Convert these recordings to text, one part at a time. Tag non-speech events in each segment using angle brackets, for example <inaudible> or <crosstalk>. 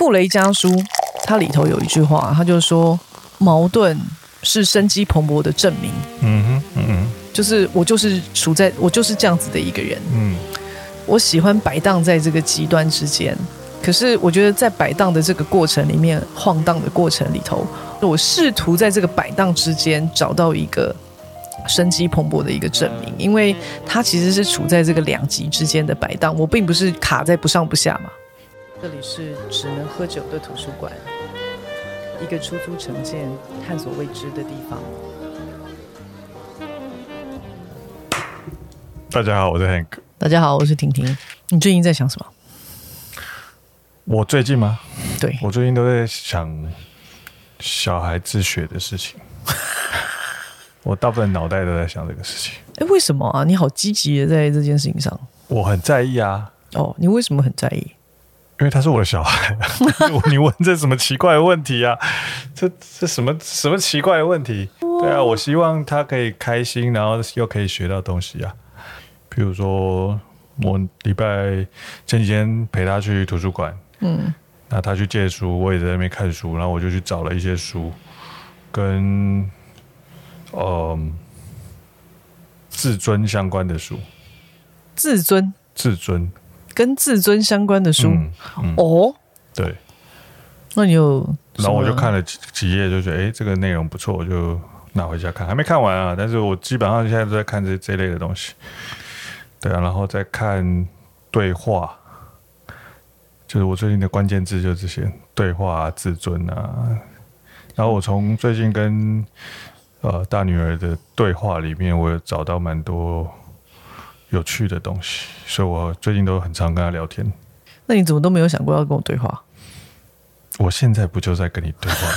傅雷家书，它里头有一句话，他就说矛盾是生机蓬勃的证明。嗯哼，嗯哼，就是我就是处在我就是这样子的一个人。嗯，我喜欢摆荡在这个极端之间，可是我觉得在摆荡的这个过程里面，晃荡的过程里头，我试图在这个摆荡之间找到一个生机蓬勃的一个证明，因为它其实是处在这个两极之间的摆荡，我并不是卡在不上不下嘛。这里是只能喝酒的图书馆，一个出租城建、探索未知的地方。大家好，我是 Hank。大家好，我是婷婷。你最近在想什么？我最近吗？对，我最近都在想小孩自学的事情。<laughs> 我大部分脑袋都在想这个事情。哎，为什么啊？你好积极的在这件事情上。我很在意啊。哦，你为什么很在意？因为他是我的小孩，你问这什么奇怪的问题啊？<laughs> 这这什么什么奇怪的问题？对啊，我希望他可以开心，然后又可以学到东西啊。比如说，我礼拜前几天陪他去图书馆，嗯，那他去借书，我也在那边看书，然后我就去找了一些书，跟嗯、呃、自尊相关的书，自尊，自尊。跟自尊相关的书、嗯嗯、哦，对，那你有，然后我就看了几几页，就觉得哎，这个内容不错，我就拿回家看，还没看完啊。但是我基本上现在都在看这这类的东西，对啊，然后再看对话，就是我最近的关键字就是这些对话啊、自尊啊。然后我从最近跟呃大女儿的对话里面，我有找到蛮多。有趣的东西，所以我最近都很常跟他聊天。那你怎么都没有想过要跟我对话？我现在不就在跟你对话？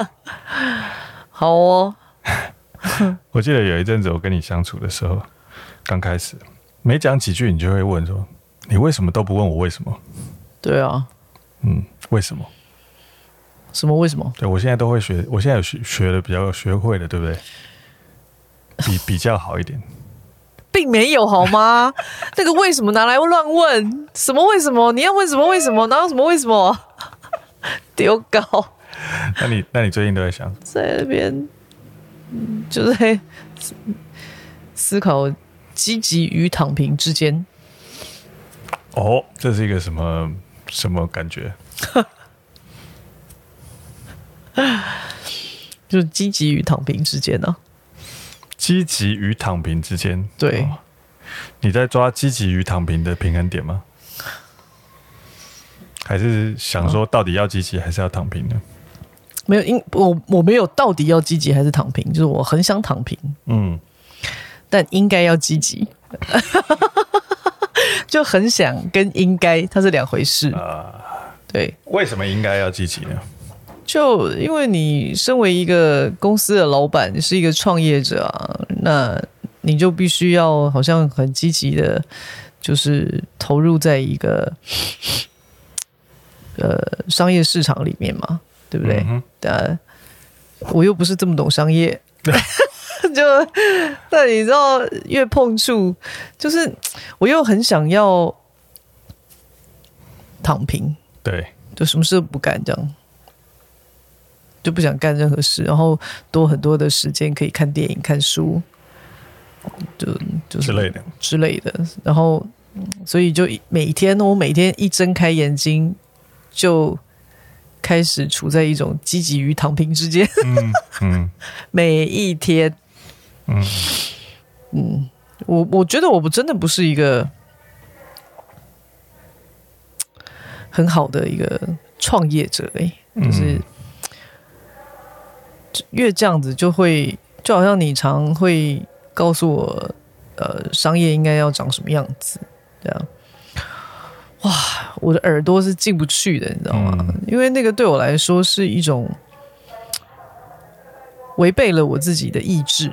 <laughs> 好哦。<laughs> 我记得有一阵子我跟你相处的时候，刚开始没讲几句，你就会问说：“你为什么都不问我为什么？”对啊，嗯，为什么？什么？为什么？对，我现在都会学，我现在有学学的比较学会了，对不对？比 <sighs> 比较好一点，并没有好吗？<laughs> 那个为什么拿来乱问？什么为什么？你要问什么为什么？哪有什么为什么？<laughs> 丢搞。那你那你最近都在想？在那边，就在思考积极与躺平之间。哦，这是一个什么什么感觉？<laughs> <laughs> 就是积极与躺平之间呢、啊？积极与躺平之间，对，你在抓积极与躺平的平衡点吗？还是想说到底要积极还是要躺平呢？没有，因我我没有到底要积极还是躺平，就是我很想躺平，嗯，但应该要积极，<laughs> 就很想跟应该它是两回事啊。对，为什么应该要积极呢？就因为你身为一个公司的老板，你是一个创业者啊，那你就必须要好像很积极的，就是投入在一个呃商业市场里面嘛，对不对？但、嗯、我又不是这么懂商业，<laughs> 就但你知道，越碰触，就是我又很想要躺平，对，就什么事都不干这样。就不想干任何事，然后多很多的时间可以看电影、看书，就就是之类的之类的。然后，所以就每天，我每天一睁开眼睛，就开始处在一种积极与躺平之间。嗯嗯，<laughs> 每一天，嗯嗯，我我觉得我不真的不是一个很好的一个创业者，哎，就是。越这样子，就会就好像你常会告诉我，呃，商业应该要长什么样子，这样。哇，我的耳朵是进不去的，你知道吗？嗯、因为那个对我来说是一种违背了我自己的意志。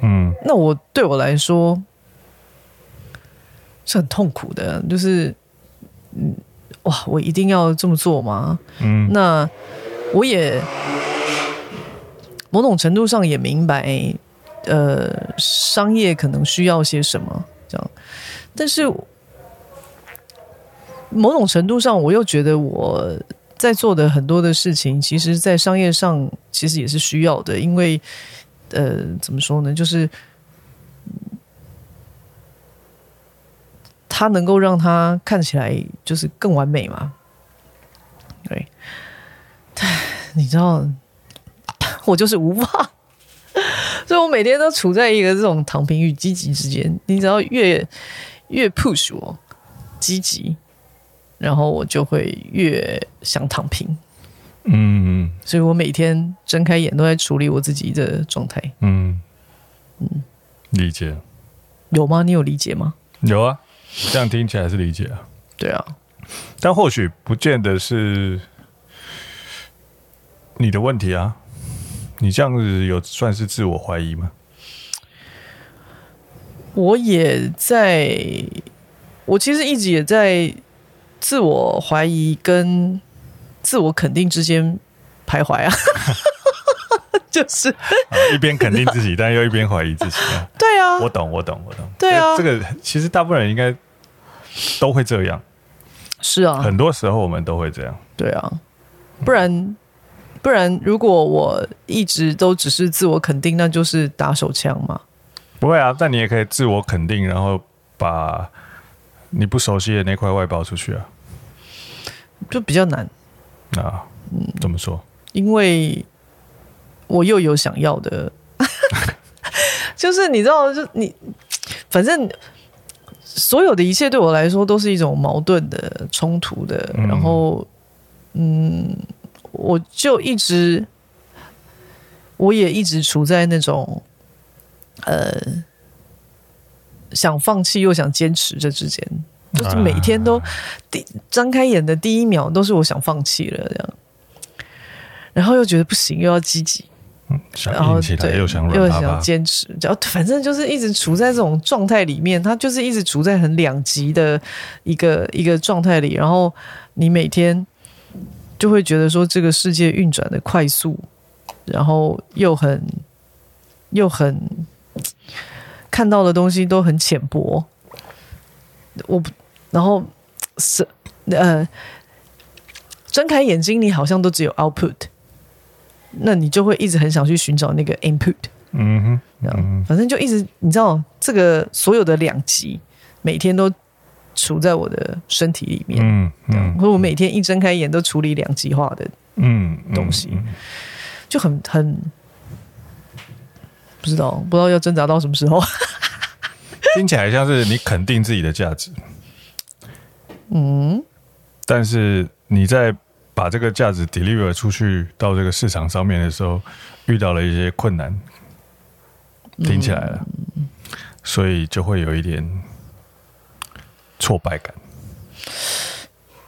嗯，那我对我来说是很痛苦的，就是，嗯，哇，我一定要这么做吗？嗯，那我也。某种程度上也明白，呃，商业可能需要些什么这样，但是某种程度上，我又觉得我在做的很多的事情，其实，在商业上其实也是需要的，因为呃，怎么说呢，就是它能够让它看起来就是更完美嘛。对，<sighs> 你知道，我就是无法。<laughs> 所以我每天都处在一个这种躺平与积极之间。你只要越越 push 我积极，然后我就会越想躺平。嗯，所以我每天睁开眼都在处理我自己的状态。嗯嗯，理解。有吗？你有理解吗？有啊，这样听起来是理解啊。对啊，但或许不见得是你的问题啊。你这样子有算是自我怀疑吗？我也在，我其实一直也在自我怀疑跟自我肯定之间徘徊啊，<laughs> 就是一边肯定自己，但又一边怀疑自己啊。<laughs> 对啊，我懂，我懂，我懂。对啊，这个其实大部分人应该都会这样。是啊，很多时候我们都会这样。对啊，不然。不然，如果我一直都只是自我肯定，那就是打手枪嘛。不会啊，但你也可以自我肯定，然后把你不熟悉的那块外包出去啊。就比较难啊。嗯，怎么说？因为我又有想要的，<laughs> 就是你知道，就你反正所有的一切对我来说都是一种矛盾的、冲突的，嗯、然后嗯。我就一直，我也一直处在那种，呃，想放弃又想坚持这之间，就是每天都第张开眼的第一秒都是我想放弃了这样，然后又觉得不行，又要积极，然后对，又想又想坚持，只要反正就是一直处在这种状态里面，他就是一直处在很两极的一个一个状态里，然后你每天。就会觉得说这个世界运转的快速，然后又很又很看到的东西都很浅薄。我然后是呃，睁开眼睛，你好像都只有 output，那你就会一直很想去寻找那个 input。嗯哼，嗯哼，反正就一直你知道这个所有的两极，每天都。处在我的身体里面，嗯嗯，或我每天一睁开眼都处理两极化的嗯东西，嗯嗯嗯、就很很不知道不知道要挣扎到什么时候。<laughs> 听起来像是你肯定自己的价值，嗯，但是你在把这个价值 deliver 出去到这个市场上面的时候，遇到了一些困难，听起来了，嗯、所以就会有一点。挫败感，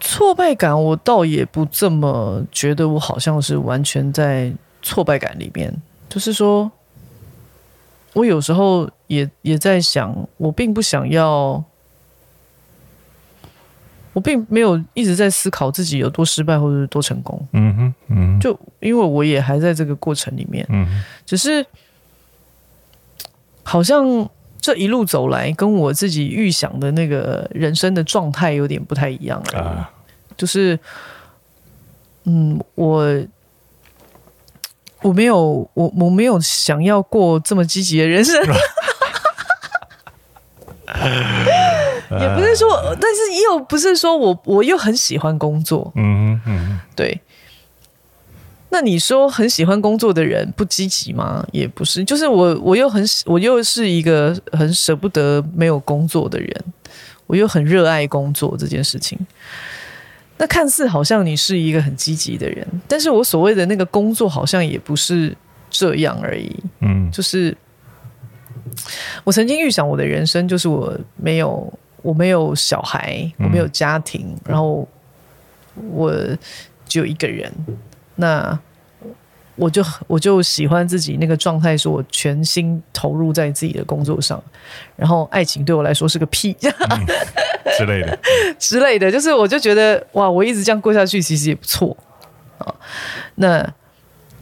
挫败感，我倒也不这么觉得。我好像是完全在挫败感里面，就是说，我有时候也也在想，我并不想要，我并没有一直在思考自己有多失败或者是多成功。嗯哼，嗯，就因为我也还在这个过程里面，嗯，只是好像。这一路走来，跟我自己预想的那个人生的状态有点不太一样啊。就是，嗯，我我没有，我我没有想要过这么积极的人生。<laughs> <laughs> 也不是说，但是又不是说我我又很喜欢工作。嗯嗯，对。那你说很喜欢工作的人不积极吗？也不是，就是我，我又很，我又是一个很舍不得没有工作的人，我又很热爱工作这件事情。那看似好像你是一个很积极的人，但是我所谓的那个工作好像也不是这样而已。嗯，就是我曾经预想我的人生就是我没有，我没有小孩，我没有家庭，嗯，然后我只有一个人。那我就我就喜欢自己那个状态，是我全心投入在自己的工作上，然后爱情对我来说是个屁、嗯、之类的 <laughs> 之类的，就是我就觉得哇，我一直这样过下去其实也不错啊。那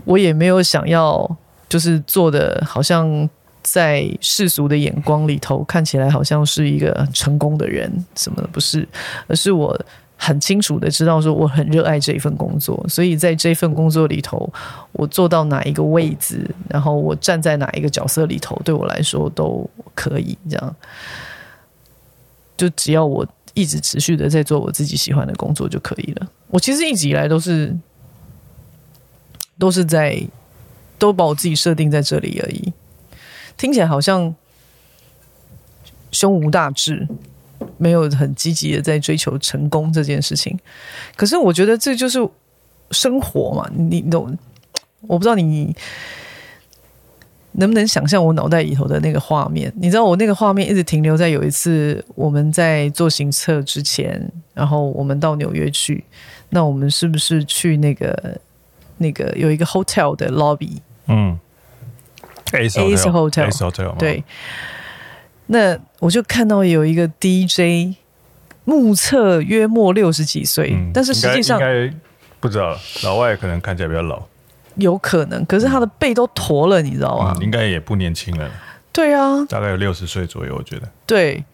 我也没有想要就是做的好像在世俗的眼光里头看起来好像是一个很成功的人，什么的不是，而是我很清楚的知道说我很热爱这一份工作，所以在这份工作里头，我做到哪一个位置，然后我站在哪一个角色里头，对我来说都可以这样。就只要我一直持续的在做我自己喜欢的工作就可以了。我其实一直以来都是都是在都把我自己设定在这里而已。听起来好像胸无大志，没有很积极的在追求成功这件事情。可是我觉得这就是生活嘛，你懂？我不知道你能不能想象我脑袋里头的那个画面。你知道我那个画面一直停留在有一次我们在做行测之前，然后我们到纽约去，那我们是不是去那个那个有一个 hotel 的 lobby？嗯。Ace Hotel，Ace Hotel，对。那我就看到有一个 DJ，目测约莫六十几岁，嗯、但是实际上应该不知道，老外可能看起来比较老，有可能。可是他的背都驼了，你知道吗？嗯、应该也不年轻了。对啊，大概有六十岁左右，我觉得。对，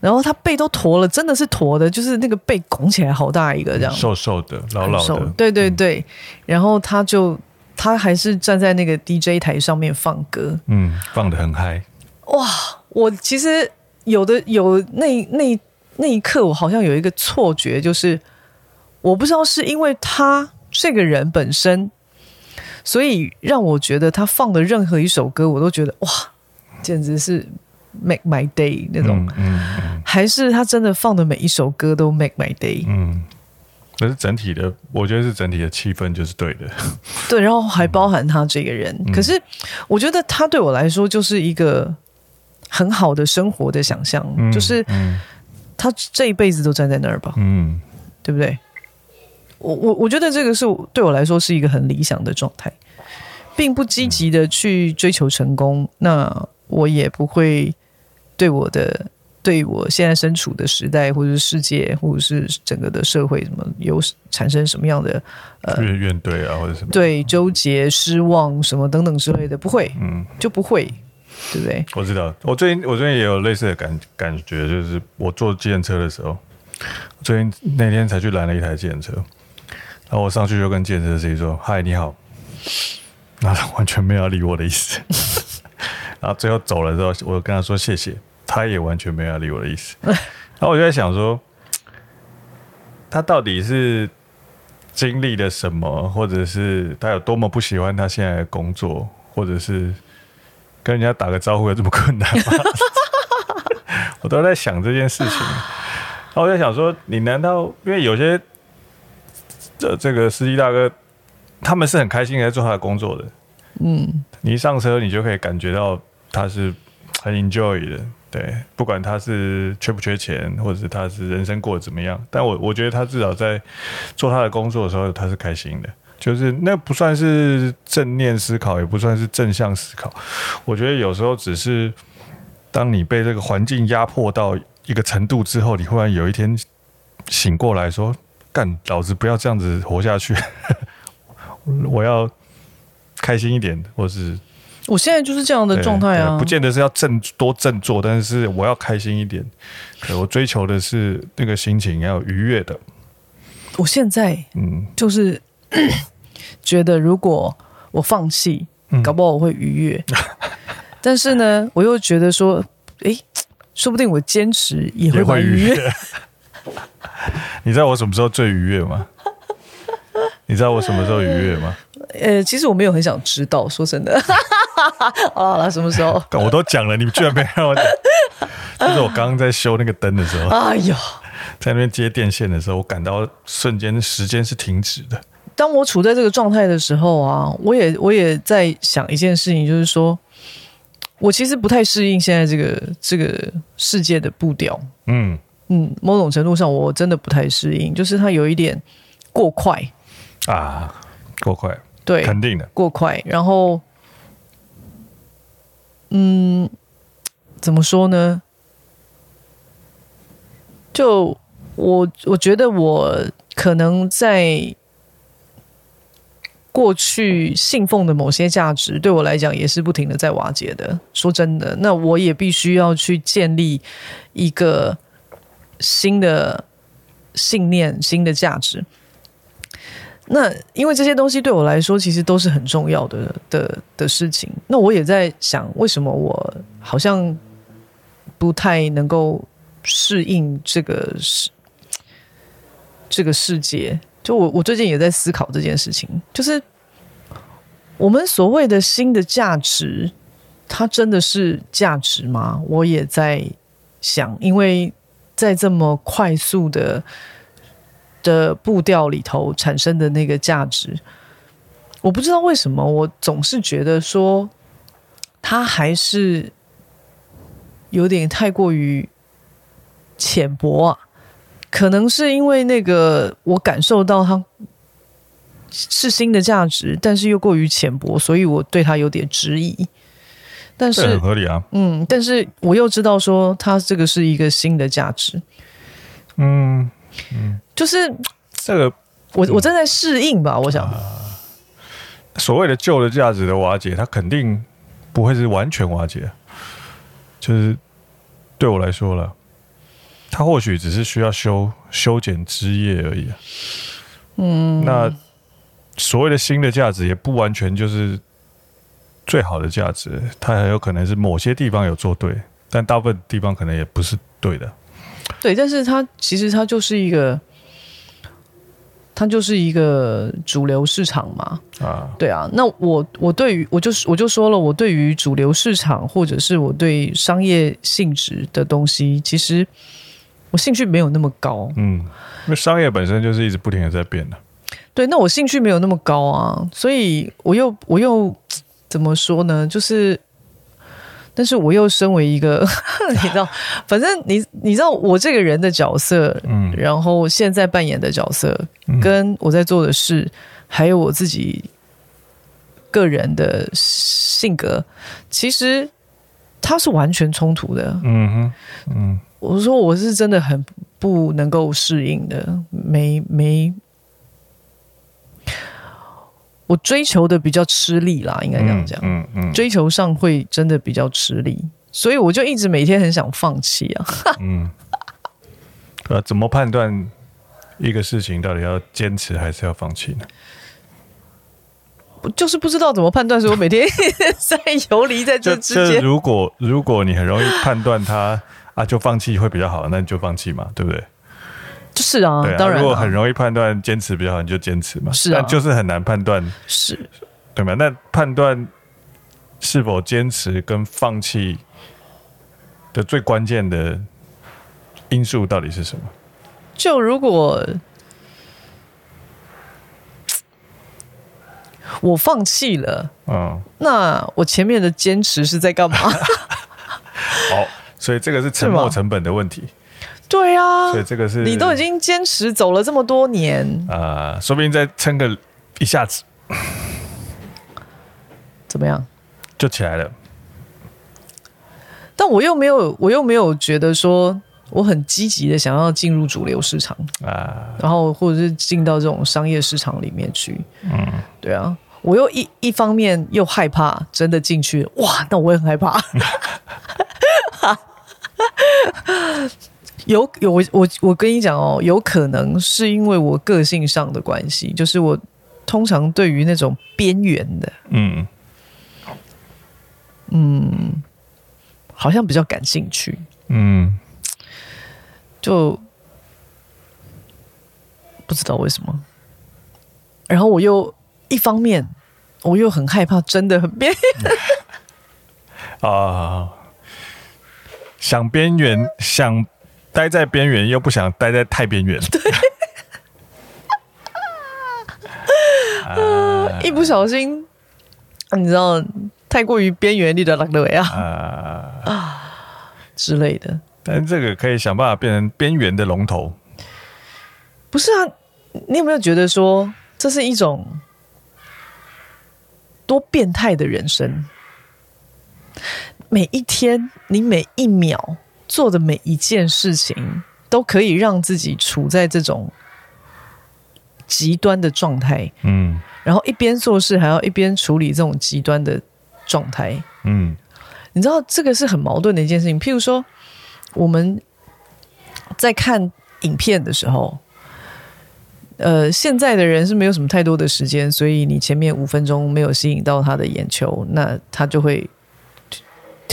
然后他背都驼了，真的是驼的，就是那个背拱起来好大一个这样，瘦瘦的，老老的。对对对，嗯、然后他就。他还是站在那个 DJ 台上面放歌，嗯，放的很嗨。哇！我其实有的有那那那一刻，我好像有一个错觉，就是我不知道是因为他这个人本身，所以让我觉得他放的任何一首歌，我都觉得哇，简直是 make my day 那种，嗯，还是他真的放的每一首歌都 make my day，嗯。可是整体的，我觉得是整体的气氛就是对的。对，然后还包含他这个人。嗯、可是我觉得他对我来说就是一个很好的生活的想象，嗯、就是他这一辈子都站在那儿吧，嗯，对不对？我我我觉得这个是对我来说是一个很理想的状态，并不积极的去追求成功，嗯、那我也不会对我的。对我现在身处的时代，或者是世界，或者是整个的社会，什么有产生什么样的呃怨怨怼啊，或者什么。对纠结、失望什么等等之类的，不会，嗯，就不会，对不对？我知道，我最近我最近也有类似的感感觉，就是我坐计程车的时候，最近那天才去拦了一台计程车，然后我上去就跟计程车司机说：“嗨，你好。<laughs> ”那他完全没有要理我的意思，<laughs> 然后最后走了之后，我跟他说谢谢。他也完全没有理我的意思，然后我就在想说，他到底是经历了什么，或者是他有多么不喜欢他现在的工作，或者是跟人家打个招呼有这么困难吗？<laughs> 我都在想这件事情。然后我在想说，你难道因为有些这这个司机大哥，他们是很开心在做他的工作的，嗯，你一上车，你就可以感觉到他是很 enjoy 的。对，不管他是缺不缺钱，或者是他是人生过得怎么样，但我我觉得他至少在做他的工作的时候，他是开心的。就是那不算是正念思考，也不算是正向思考。我觉得有时候只是当你被这个环境压迫到一个程度之后，你忽然有一天醒过来说：“干，老子不要这样子活下去，<laughs> 我要开心一点，或是。”我现在就是这样的状态啊，不见得是要振多振作，但是我要开心一点。我追求的是那个心情要愉悦的。我现在嗯，就是觉得如果我放弃，搞不好我会愉悦。嗯、<laughs> 但是呢，我又觉得说，哎，说不定我坚持也会很愉悦。<laughs> 你知道我什么时候最愉悦吗？你知道我什么时候愉悦吗？呃，其实我没有很想知道，说真的。<laughs> 好了好了，什么时候？我都讲了，你们居然没让我讲。就是我刚刚在修那个灯的时候，哎呦，在那边接电线的时候，我感到瞬间时间是停止的。当我处在这个状态的时候啊，我也我也在想一件事情，就是说我其实不太适应现在这个这个世界的步调。嗯嗯，某种程度上我真的不太适应，就是它有一点过快啊，过快，对，肯定的过快，然后。嗯，怎么说呢？就我，我觉得我可能在过去信奉的某些价值，对我来讲也是不停的在瓦解的。说真的，那我也必须要去建立一个新的信念、新的价值。那因为这些东西对我来说，其实都是很重要的的的事情。那我也在想，为什么我好像不太能够适应这个世这个世界？就我，我最近也在思考这件事情，就是我们所谓的新的价值，它真的是价值吗？我也在想，因为在这么快速的的步调里头产生的那个价值，我不知道为什么，我总是觉得说，它还是有点太过于浅薄啊。可能是因为那个我感受到它是新的价值，但是又过于浅薄，所以我对它有点质疑。但是很合理啊，嗯，但是我又知道说它这个是一个新的价值，嗯嗯，就是这个我我正在适应吧，我想、呃、所谓的旧的价值的瓦解，它肯定不会是完全瓦解，就是对我来说了。它或许只是需要修修剪枝叶而已，嗯，那所谓的新的价值也不完全就是最好的价值，它很有可能是某些地方有做对，但大部分地方可能也不是对的。对，但是它其实它就是一个，它就是一个主流市场嘛，啊，对啊。那我我对于我就是我就说了，我对于主流市场或者是我对商业性质的东西，其实。我兴趣没有那么高，嗯，因为商业本身就是一直不停的在变的。对，那我兴趣没有那么高啊，所以我又我又怎么说呢？就是，但是我又身为一个，<laughs> 你知道，反正你你知道我这个人的角色，嗯，然后现在扮演的角色，跟我在做的事，嗯，还有我自己个人的性格，其实它是完全冲突的。嗯哼，嗯。我说我是真的很不能够适应的，没没，我追求的比较吃力啦，应该这样讲，嗯嗯，追求上会真的比较吃力，所以我就一直每天很想放弃啊。<laughs> 嗯，呃，怎么判断一个事情到底要坚持还是要放弃呢？我就是不知道怎么判断，所以我每天 <laughs> 在游离在这之间。如果如果你很容易判断它。啊，就放弃会比较好，那你就放弃嘛，对不对？就是啊，对啊，当然。如果很容易判断坚持比较好，你就坚持嘛。是啊，但就是很难判断，是，对吗？那判断是否坚持跟放弃的最关键的因素到底是什么？就如果我放弃了，嗯，那我前面的坚持是在干嘛？好。<laughs> 所以这个是沉没成本的问题，对啊。所以这个是你都已经坚持走了这么多年啊，说不定再撑个一下子，怎么样就起来了？但我又没有，我又没有觉得说我很积极的想要进入主流市场啊，然后或者是进到这种商业市场里面去。嗯，对啊，我又一一方面又害怕真的进去，哇，那我也很害怕。<laughs> <laughs> <laughs> 有有我我我跟你讲哦，有可能是因为我个性上的关系，就是我通常对于那种边缘的，嗯嗯，好像比较感兴趣，嗯，就不知道为什么。然后我又一方面，我又很害怕，真的很边缘 <laughs> 啊。想边缘，想待在边缘，又不想待在太边缘。对，啊，一不小心，你知道，太过于边缘，你的那个呀啊之类的。但这个可以想办法变成边缘的龙头。不是啊，你有没有觉得说，这是一种多变态的人生？每一天，你每一秒做的每一件事情，都可以让自己处在这种极端的状态。嗯，然后一边做事还要一边处理这种极端的状态。嗯，你知道这个是很矛盾的一件事情。譬如说，我们在看影片的时候，呃，现在的人是没有什么太多的时间，所以你前面五分钟没有吸引到他的眼球，那他就会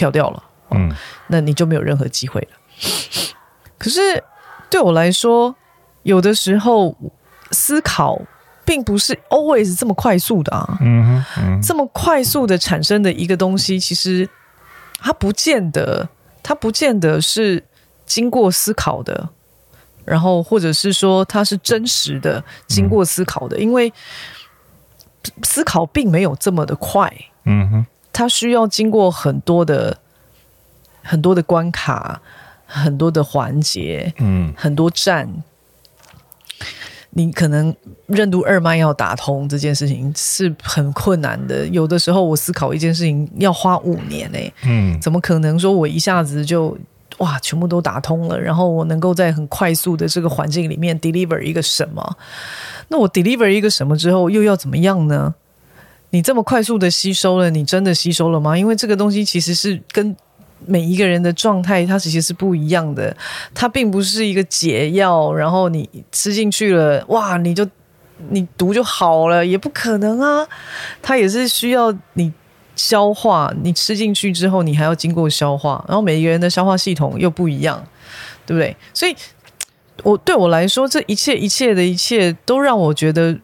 跳掉了。嗯，那你就没有任何机会了。可是对我来说，有的时候思考并不是 always 这么快速的啊。嗯嗯，这么快速的产生的一个东西，其实它不见得，它不见得是经过思考的，然后或者是说它是真实的经过思考的，因为思考并没有这么的快。嗯哼，它需要经过很多的。很多的关卡，很多的环节，嗯，很多站，你可能任督二脉要打通这件事情是很困难的。有的时候我思考一件事情要花五年诶、欸，嗯，怎么可能说我一下子就哇全部都打通了，然后我能够在很快速的这个环境里面 deliver 一个什么？那我 deliver 一个什么之后又要怎么样呢？你这么快速的吸收了，你真的吸收了吗？因为这个东西其实是跟每一个人的状态，它其实是不一样的。它并不是一个解药，然后你吃进去了，哇，你就你毒就好了，也不可能啊。它也是需要你消化，你吃进去之后，你还要经过消化，然后每一个人的消化系统又不一样，对不对？所以，我对我来说，这一切一切的一切，都让我觉得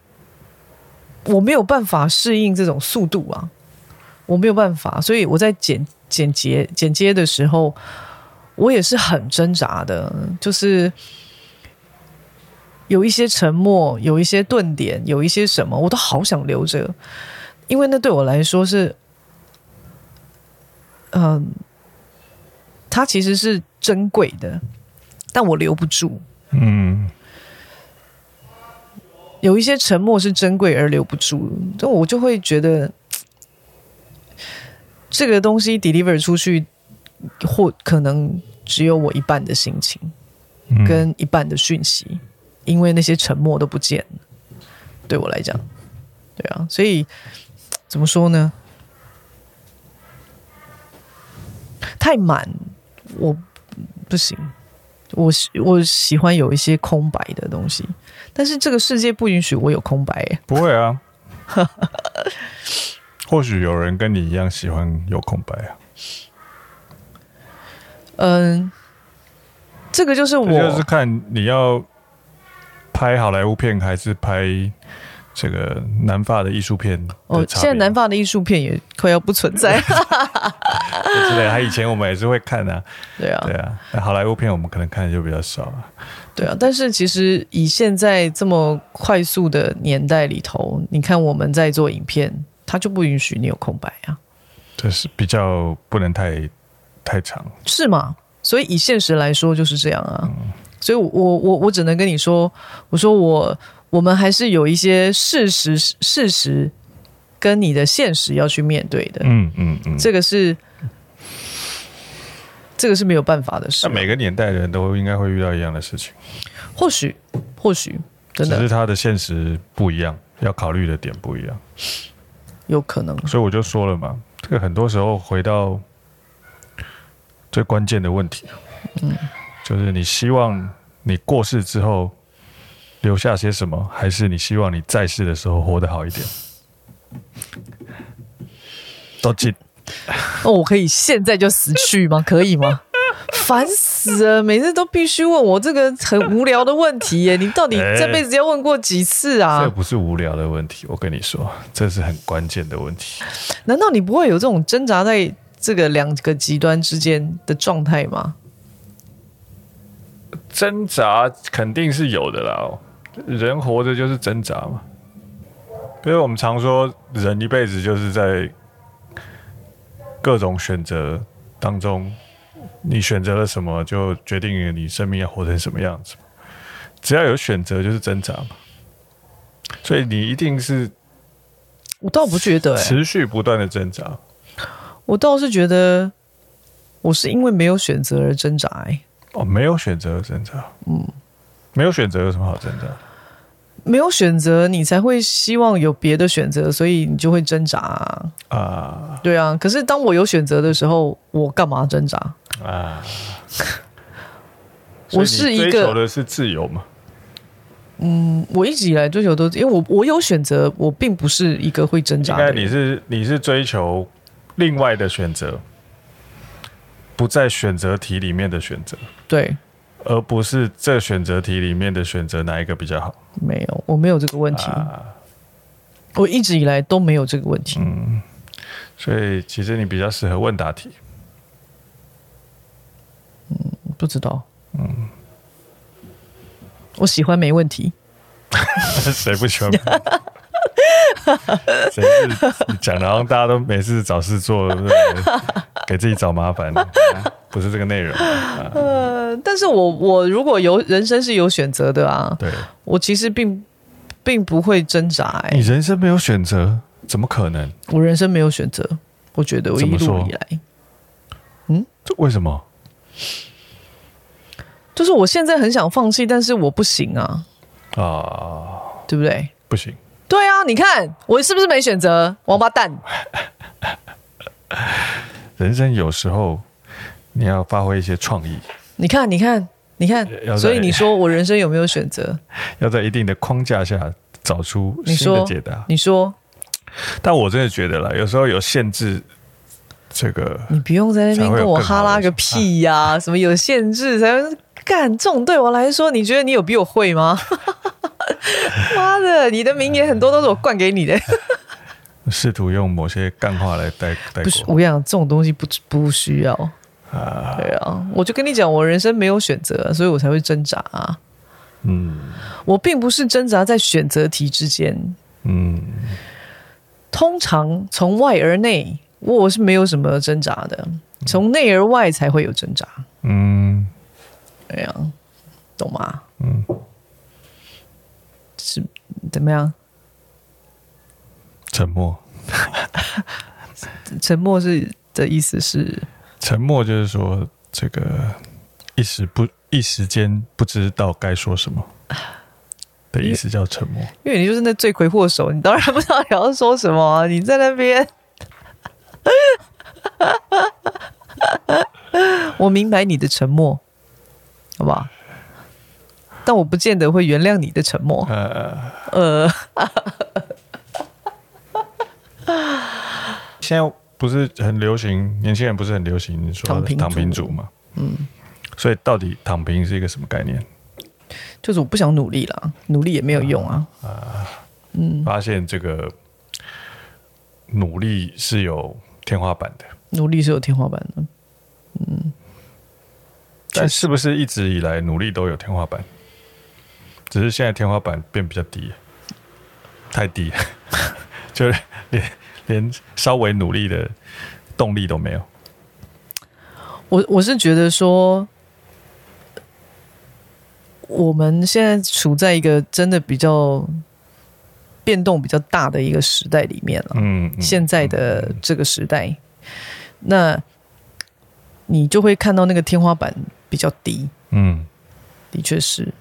我没有办法适应这种速度啊，我没有办法，所以我在剪。剪接剪接的时候，我也是很挣扎的，就是有一些沉默，有一些顿点，有一些什么，我都好想留着，因为那对我来说是，嗯、它其实是珍贵的，但我留不住。嗯，有一些沉默是珍贵而留不住，但我就会觉得。这个东西 deliver 出去，或可能只有我一半的心情，跟一半的讯息，嗯、因为那些沉默都不见了。对我来讲，对啊，所以怎么说呢？太满，我不行。我喜我喜欢有一些空白的东西，但是这个世界不允许我有空白。不会啊。<laughs> 或许有人跟你一样喜欢有空白啊。嗯，这个就是我，就是看你要拍好莱坞片还是拍这个南法的艺术片。哦，现在南法的艺术片也快要不存在。<laughs> 之类，他以前我们也是会看啊。对啊，对啊。那好莱坞片我们可能看的就比较少啊。对啊，但是其实以现在这么快速的年代里头，你看我们在做影片。它就不允许你有空白啊，这是比较不能太太长，是吗？所以以现实来说就是这样啊。嗯、所以我我我只能跟你说，我说我我们还是有一些事实事实跟你的现实要去面对的。嗯嗯嗯，这个是这个是没有办法的事。那每个年代的人都应该会遇到一样的事情，或许或许真的，只是他的现实不一样，要考虑的点不一样。有可能，所以我就说了嘛，这个很多时候回到最关键的问题，嗯，就是你希望你过世之后留下些什么，还是你希望你在世的时候活得好一点？都进。<laughs> 哦，我可以现在就死去吗？可以吗？<laughs> 烦死了！每次都必须问我这个很无聊的问题耶，<laughs> 你到底这辈子要问过几次啊？欸，这不是无聊的问题，我跟你说，这是很关键的问题。难道你不会有这种挣扎在这个两个极端之间的状态吗？挣扎肯定是有的啦，人活着就是挣扎嘛。因为我们常说，人一辈子就是在各种选择当中。你选择了什么，就决定了你生命要活成什么样子。只要有选择，就是挣扎嘛。所以你一定是，我倒不觉得持续不断的挣扎。我倒是觉得，我是因为没有选择而挣扎。哦，没有选择而挣扎。嗯，没有选择有什么好挣扎？没有选择，你才会希望有别的选择，所以你就会挣扎啊。啊对啊，可是当我有选择的时候，我干嘛挣扎啊？<laughs> 我是一个追求的是自由嘛？嗯，我一直以来追求都，因为我我有选择，我并不是一个会挣扎的。应该你是你是追求另外的选择，不在选择题里面的选择，对，而不是这选择题里面的选择哪一个比较好？没有，我没有这个问题。啊、我一直以来都没有这个问题。嗯，所以其实你比较适合问答题。嗯，不知道。嗯。我喜欢没问题，<laughs> 谁不喜欢？<laughs> 讲的？好像大家都没事找事做，给自己找麻烦，<laughs> 不是这个内容。呃，但是我我如果有人生是有选择的啊，对，我其实并并不会挣扎。哎，你人生没有选择，怎么可能？我人生没有选择，我觉得我一路以来，嗯，这为什么？就是我现在很想放弃，但是我不行啊！啊，对不对？不行。对啊，你看我是不是没选择？王八蛋！<laughs> 人生有时候你要发挥一些创意。你看，你看，你看，所以你说我人生有没有选择？<laughs> 要在一定的框架下找出新的解答。你说，你说，但我真的觉得啦，有时候有限制。这个你不用在那边跟我哈拉个屁呀、啊！<laughs> 什么有限制才干这种？对我来说，你觉得你有比我会吗？<laughs> 妈的，你的名言很多都是我灌给你的。<laughs> 试图用某些干话来带。不是，我讲，这种东西不不需要啊。对啊，我就跟你讲，我人生没有选择，所以我才会挣扎啊。嗯，我并不是挣扎在选择题之间。嗯，通常从外而内。我是没有什么挣扎的，从内而外才会有挣扎。嗯，对呀，懂吗？嗯，是怎么样？沉默。<laughs> 沉默是的意思是？沉默就是说，这个一时不一时间不知道该说什么 <sighs> 的意思叫沉默。因为你就是那罪魁祸首，你当然不知道你要说什么啊，你在那边。<laughs> 我明白你的沉默，好不好？但我不见得会原谅你的沉默。呃呃，<laughs> 现在不是很流行，年轻人不是很流行说躺平，躺平族嘛？嗯，所以到底躺平是一个什么概念？就是我不想努力了，努力也没有用啊。啊，嗯，发现这个努力是有天花板的。努力是有天花板的，嗯，但是不是一直以来努力都有天花板？只是现在天花板变比较低，太低，<laughs> 就是连连稍微努力的动力都没有。我我是觉得说，我们现在处在一个真的比较变动比较大的一个时代里面了。嗯，嗯，现在的这个时代。那，你就会看到那个天花板比较低。嗯，的确是。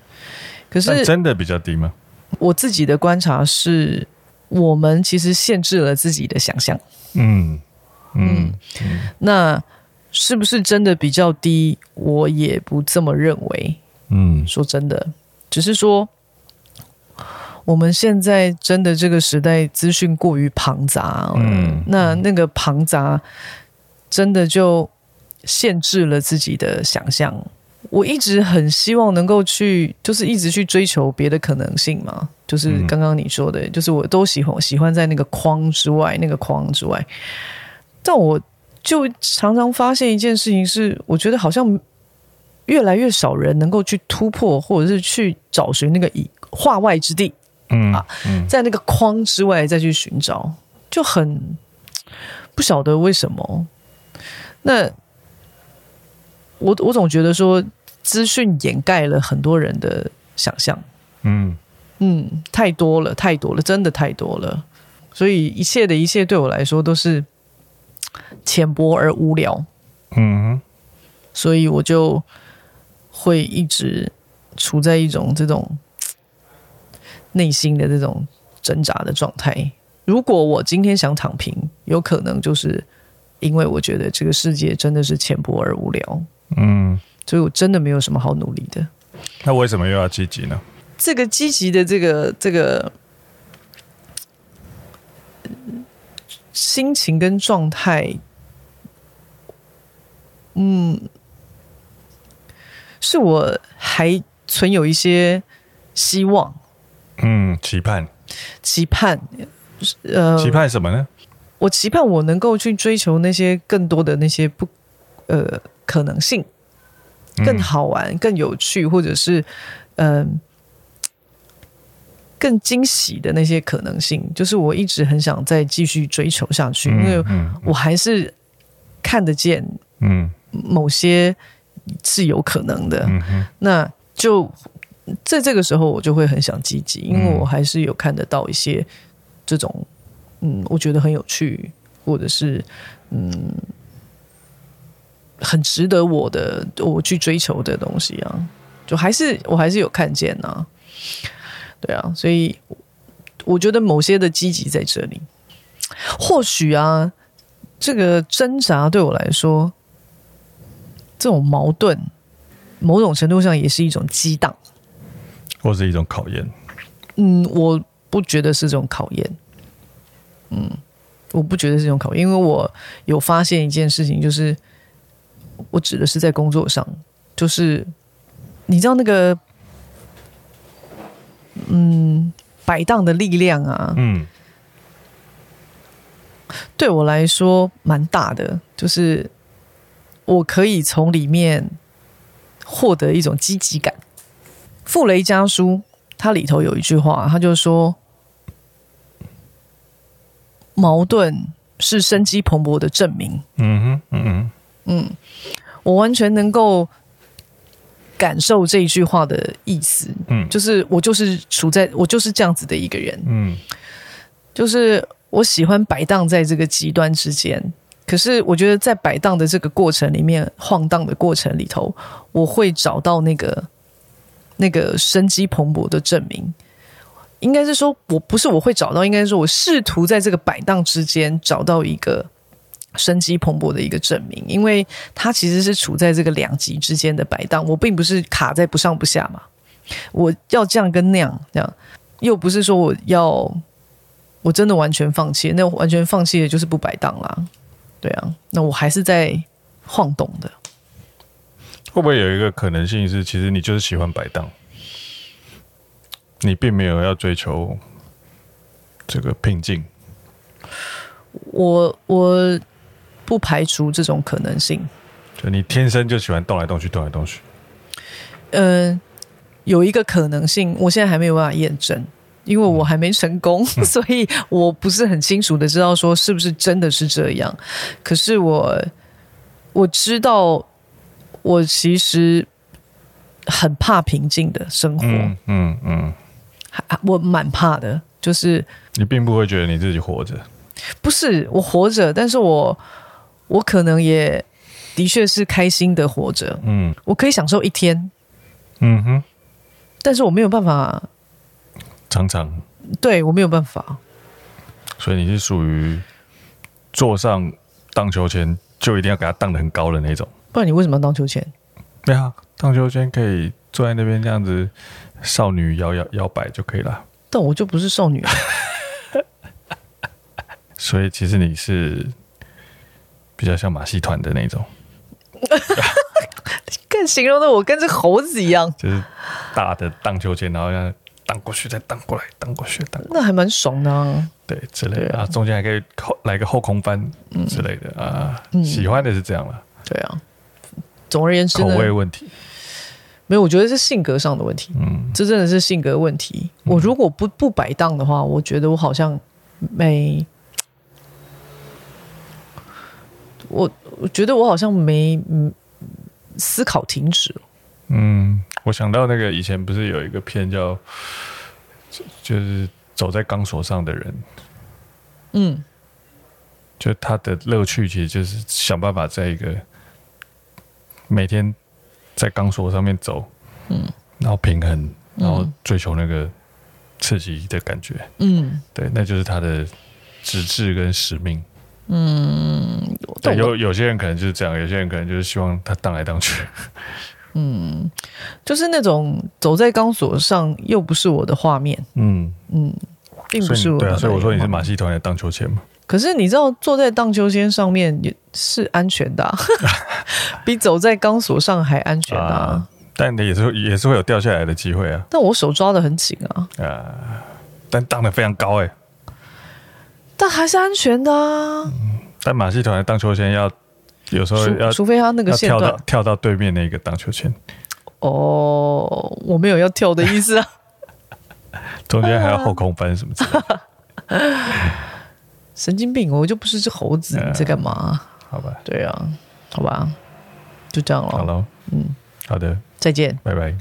可是真的比较低吗？我自己的观察是，我们其实限制了自己的想象。嗯嗯，嗯。那是不是真的比较低？我也不这么认为。嗯，说真的，只是说我们现在真的这个时代资讯过于庞杂。嗯，那那个庞杂。真的就限制了自己的想象。我一直很希望能够去，就是一直去追求别的可能性嘛。就是刚刚你说的，嗯、就是我都喜欢喜欢在那个框之外，那个框之外。但我就常常发现一件事情是，我觉得好像越来越少人能够去突破，或者是去找寻那个以化外之地。嗯啊，在那个框之外再去寻找，就很不晓得为什么。那我我总觉得说，资讯掩盖了很多人的想象，嗯。嗯，太多了，太多了，真的太多了，所以一切的一切对我来说都是浅薄而无聊，嗯，所以我就会一直处在一种这种内心的这种挣扎的状态。如果我今天想躺平，有可能就是因为我觉得这个世界真的是浅薄而无聊，嗯，所以我真的没有什么好努力的。那为什么又要积极呢？这个积极的这个这个心情跟状态，嗯，是我还存有一些希望，嗯，期盼，期盼。呃，期盼什么呢？我期盼我能够去追求那些更多的那些不呃可能性，更好玩、嗯、更有趣，或者是嗯、呃、更惊喜的那些可能性。就是我一直很想再继续追求下去，嗯、因为我还是看得见嗯某些是有可能的。嗯、那就在这个时候，我就会很想积极，因为我还是有看得到一些。这种，嗯，我觉得很有趣，或者是嗯，很值得我的我去追求的东西啊，就还是我还是有看见啊，对啊，所以我觉得某些的积极在这里，或许啊，这个挣扎对我来说，这种矛盾，某种程度上也是一种激荡，或是一种考验。嗯，我。不觉得是这种考验，嗯，我不觉得是这种考验，因为我有发现一件事情，就是我指的是在工作上，就是你知道那个，嗯，摆荡的力量啊，嗯，对我来说蛮大的，就是我可以从里面获得一种积极感。傅雷家书它里头有一句话，他就说。矛盾是生机蓬勃的证明。嗯哼，嗯嗯嗯，我完全能够感受这一句话的意思。嗯，就是我就是处在我就是这样子的一个人。嗯，就是我喜欢摆荡在这个极端之间，可是我觉得在摆荡的这个过程里面，晃荡的过程里头，我会找到那个那个生机蓬勃的证明。应该是说，我不是我会找到，应该是说我试图在这个摆荡之间找到一个生机蓬勃的一个证明，因为它其实是处在这个两极之间的摆荡，我并不是卡在不上不下嘛，我要这样跟那样这样，又不是说我要我真的完全放弃，那完全放弃的就是不摆荡啦，对啊，那我还是在晃动的，会不会有一个可能性是，其实你就是喜欢摆荡？你并没有要追求这个平静，我我不排除这种可能性。就你天生就喜欢动来动去，动来动去。嗯、呃，有一个可能性，我现在还没有办法验证，因为我还没成功，嗯、<laughs> 所以我不是很清楚的知道说是不是真的是这样。可是我我知道，我其实很怕平静的生活。嗯嗯。嗯我蛮怕的，就是你并不会觉得你自己活着，不是我活着，但是我我可能也的确是开心的活着，嗯，我可以享受一天，嗯哼，但是我没有办法。常常，对我没有办法，所以你是属于坐上荡秋千就一定要给它荡的很高的那种，不然你为什么要荡秋千？对啊，荡秋千可以坐在那边这样子。少女摇摇摇摆就可以了，但我就不是少女啊，<laughs> 所以其实你是比较像马戏团的那种，<laughs> 更形容的我跟只猴子一样，就是大的荡秋千，然后让荡过去再荡过来，荡过去荡，那还蛮爽的啊，对，之类的。啊，中间还可以后来个后空翻之类的。啊，喜欢的是这样了，对啊，总而言之，口味问题。没有，我觉得是性格上的问题。嗯，这真的是性格问题。嗯、我如果不不摆荡的话，我觉得我好像没，我我觉得我好像没思考停止了。嗯，我想到那个以前不是有一个片叫，就是走在钢索上的人。嗯，就他的乐趣其实就是想办法在一个每天。在钢索上面走，嗯，然后平衡，然后追求那个刺激的感觉。嗯，对，那就是他的直至跟使命。嗯，对，有有些人可能就是这样，有些人可能就是希望他荡来荡去。嗯，就是那种走在钢索上又不是我的画面。嗯嗯，并不是我的。对啊，所以我说你是马戏团的荡秋千嘛。可是你知道，坐在荡秋千上面也是安全的，啊，<laughs> 比走在钢索上还安全啊，啊！但也是也是会有掉下来的机会啊。但我手抓的很紧啊。啊，但荡的非常高哎，欸。但还是安全的啊。嗯，但马戏团的荡秋千要有时候要，除非他那个线跳到跳到对面那个荡秋千。哦，我没有要跳的意思啊。<laughs> 中间还要后空翻什么之类的。<laughs> 神经病！我就不是只猴子，你在干嘛？好吧。对啊，好吧，就这样了。好了，嗯，好的，再见，拜拜。